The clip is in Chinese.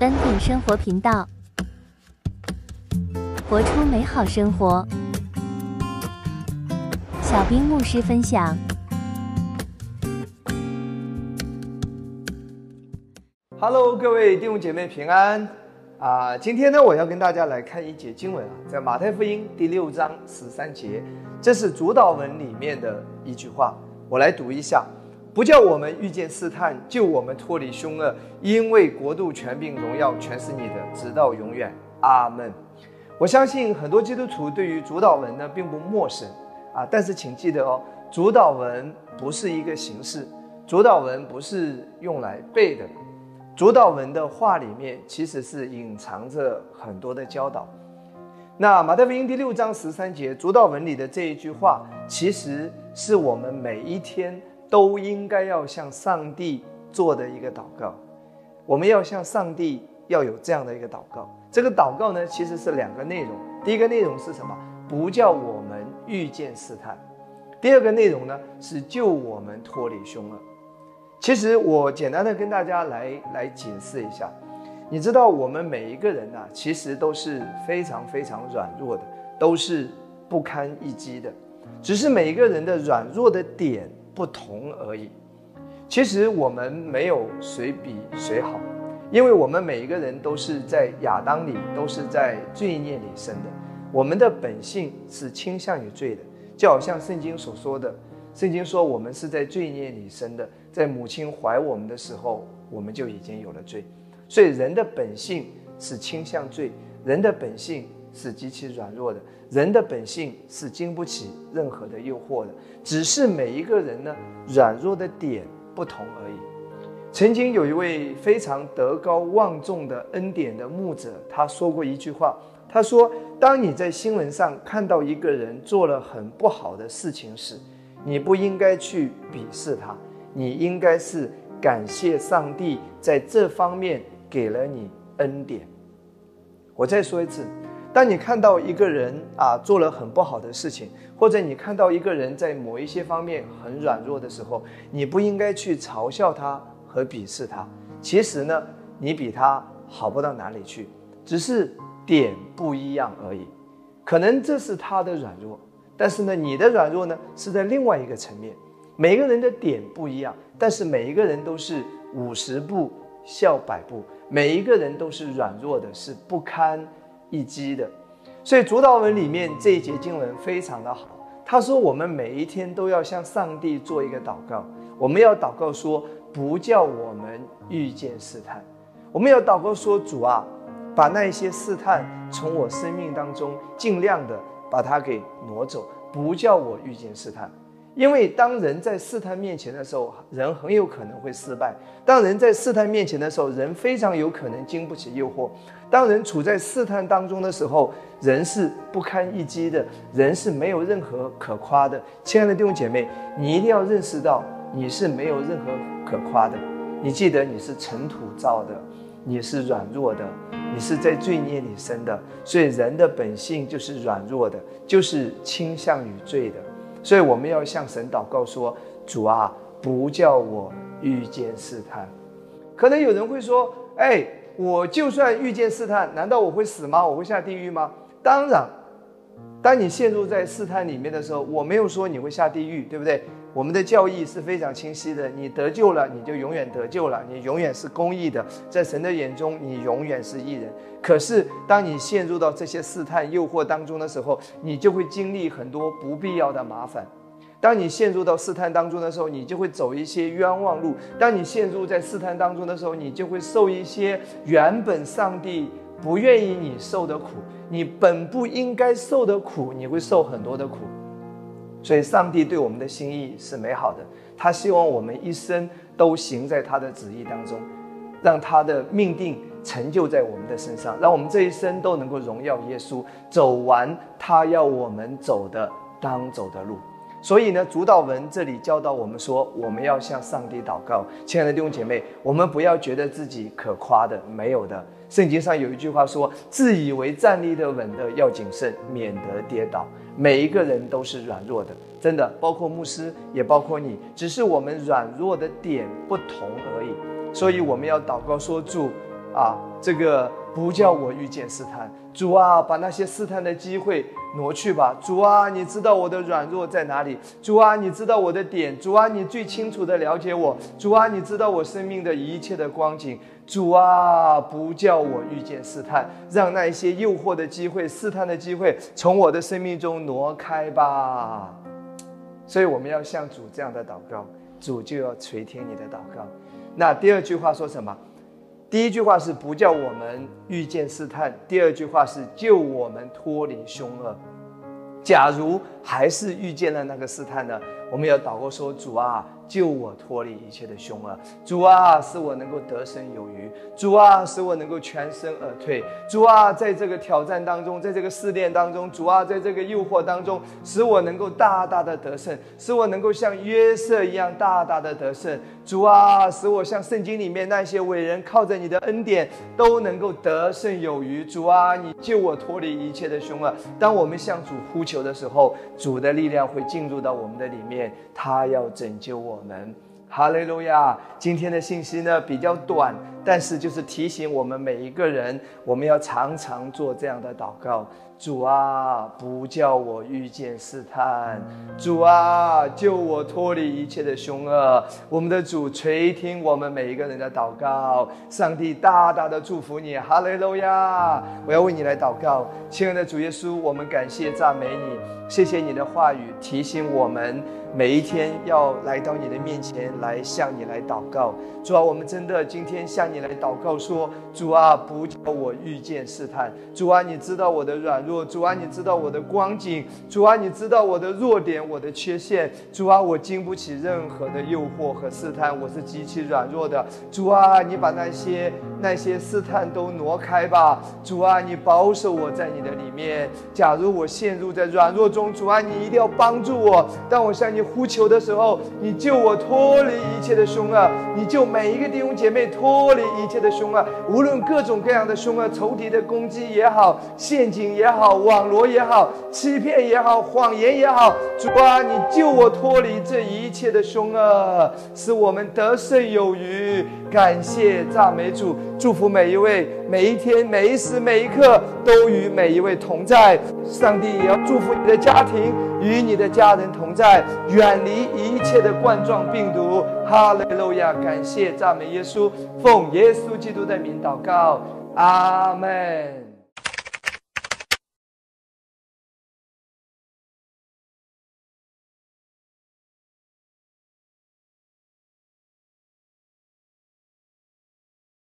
恩典生活频道，活出美好生活。小兵牧师分享。Hello，各位弟兄姐妹平安啊！今天呢，我要跟大家来看一节经文啊，在马太福音第六章十三节，这是主导文里面的一句话，我来读一下。不叫我们遇见试探，救我们脱离凶恶，因为国度、权柄、荣耀全是你的，直到永远。阿门。我相信很多基督徒对于主导文呢并不陌生啊，但是请记得哦，主导文不是一个形式，主导文不是用来背的，主导文的话里面其实是隐藏着很多的教导。那马太福音第六章十三节主导文里的这一句话，其实是我们每一天。都应该要向上帝做的一个祷告，我们要向上帝要有这样的一个祷告。这个祷告呢，其实是两个内容。第一个内容是什么？不叫我们遇见试探。第二个内容呢，是救我们脱离凶恶。其实我简单的跟大家来来解释一下。你知道，我们每一个人呢，其实都是非常非常软弱的，都是不堪一击的。只是每一个人的软弱的点。不同而已。其实我们没有谁比谁好，因为我们每一个人都是在亚当里，都是在罪孽里生的。我们的本性是倾向于罪的，就好像圣经所说的。圣经说我们是在罪孽里生的，在母亲怀我们的时候，我们就已经有了罪。所以人的本性是倾向罪，人的本性是极其软弱的。人的本性是经不起任何的诱惑的，只是每一个人呢软弱的点不同而已。曾经有一位非常德高望重的恩典的牧者，他说过一句话，他说：“当你在新闻上看到一个人做了很不好的事情时，你不应该去鄙视他，你应该是感谢上帝在这方面给了你恩典。”我再说一次。当你看到一个人啊做了很不好的事情，或者你看到一个人在某一些方面很软弱的时候，你不应该去嘲笑他和鄙视他。其实呢，你比他好不到哪里去，只是点不一样而已。可能这是他的软弱，但是呢，你的软弱呢是在另外一个层面。每个人的点不一样，但是每一个人都是五十步笑百步，每一个人都是软弱的，是不堪。一击的，所以主导文里面这一节经文非常的好。他说：“我们每一天都要向上帝做一个祷告，我们要祷告说，不叫我们遇见试探。我们要祷告说，主啊，把那一些试探从我生命当中尽量的把它给挪走，不叫我遇见试探。”因为当人在试探面前的时候，人很有可能会失败；当人在试探面前的时候，人非常有可能经不起诱惑；当人处在试探当中的时候，人是不堪一击的，人是没有任何可夸的。亲爱的弟兄姐妹，你一定要认识到，你是没有任何可夸的。你记得你是尘土造的，你是软弱的，你是在罪孽里生的，所以人的本性就是软弱的，就是倾向于罪的。所以我们要向神祷告说：“主啊，不叫我遇见试探。”可能有人会说：“哎，我就算遇见试探，难道我会死吗？我会下地狱吗？”当然，当你陷入在试探里面的时候，我没有说你会下地狱，对不对？我们的教义是非常清晰的，你得救了，你就永远得救了，你永远是公义的，在神的眼中，你永远是义人。可是，当你陷入到这些试探、诱惑当中的时候，你就会经历很多不必要的麻烦。当你陷入到试探当中的时候，你就会走一些冤枉路。当你陷入在试探当中的时候，你就会受一些原本上帝不愿意你受的苦，你本不应该受的苦，你会受很多的苦。所以，上帝对我们的心意是美好的。他希望我们一生都行在他的旨意当中，让他的命定成就在我们的身上，让我们这一生都能够荣耀耶稣，走完他要我们走的当走的路。所以呢，主导文这里教导我们说，我们要向上帝祷告。亲爱的弟兄姐妹，我们不要觉得自己可夸的没有的。圣经上有一句话说：“自以为站立的稳的要谨慎，免得跌倒。”每一个人都是软弱的，真的，包括牧师，也包括你，只是我们软弱的点不同而已。所以我们要祷告说：“主啊，这个不叫我遇见试探。主啊，把那些试探的机会挪去吧。主啊，你知道我的软弱在哪里。主啊，你知道我的点。主啊，你最清楚的了解我。主啊，你知道我生命的一切的光景。主啊，不叫我遇见试探，让那一些诱惑的机会、试探的机会从我的生命中挪开吧。所以我们要向主这样的祷告，主就要垂听你的祷告。那第二句话说什么？第一句话是不叫我们遇见试探，第二句话是救我们脱离凶恶。假如还是遇见了那个试探呢？我们要祷告说：主啊。救我脱离一切的凶恶，主啊，使我能够得胜有余；主啊，使我能够全身而退；主啊，在这个挑战当中，在这个试炼当中，主啊，在这个诱惑当中，使我能够大大的得胜，使我能够像约瑟一样大大的得胜；主啊，使我像圣经里面那些伟人，靠着你的恩典都能够得胜有余；主啊，你救我脱离一切的凶恶。当我们向主呼求的时候，主的力量会进入到我们的里面，他要拯救我。们，哈利路亚！今天的信息呢比较短，但是就是提醒我们每一个人，我们要常常做这样的祷告：主啊，不叫我遇见试探；主啊，救我脱离一切的凶恶。我们的主垂听我们每一个人的祷告，上帝大大的祝福你，哈利路亚！我要为你来祷告，亲爱的主耶稣，我们感谢赞美你，谢谢你的话语提醒我们。每一天要来到你的面前来向你来祷告，主啊，我们真的今天向你来祷告说，主啊，不叫我遇见试探，主啊，你知道我的软弱，主啊，你知道我的光景，主啊，你知道我的弱点，我的缺陷，主啊，我经不起任何的诱惑和试探，我是极其软弱的，主啊，你把那些那些试探都挪开吧，主啊，你保守我在你的里面，假如我陷入在软弱中，主啊，你一定要帮助我，当我向你。呼求的时候，你救我脱离一切的凶恶，你救每一个弟兄姐妹脱离一切的凶恶，无论各种各样的凶恶，仇敌的攻击也好，陷阱也好，网罗也好，欺骗也好，谎言也好，主啊，你救我脱离这一切的凶恶，使我们得胜有余。感谢赞美主，祝福每一位，每一天，每一时，每一刻都与每一位同在。上帝也要祝福你的家庭，与你的家人同在。远离一切的冠状病毒，哈利路亚！感谢赞美耶稣，奉耶稣基督的名祷告，阿门。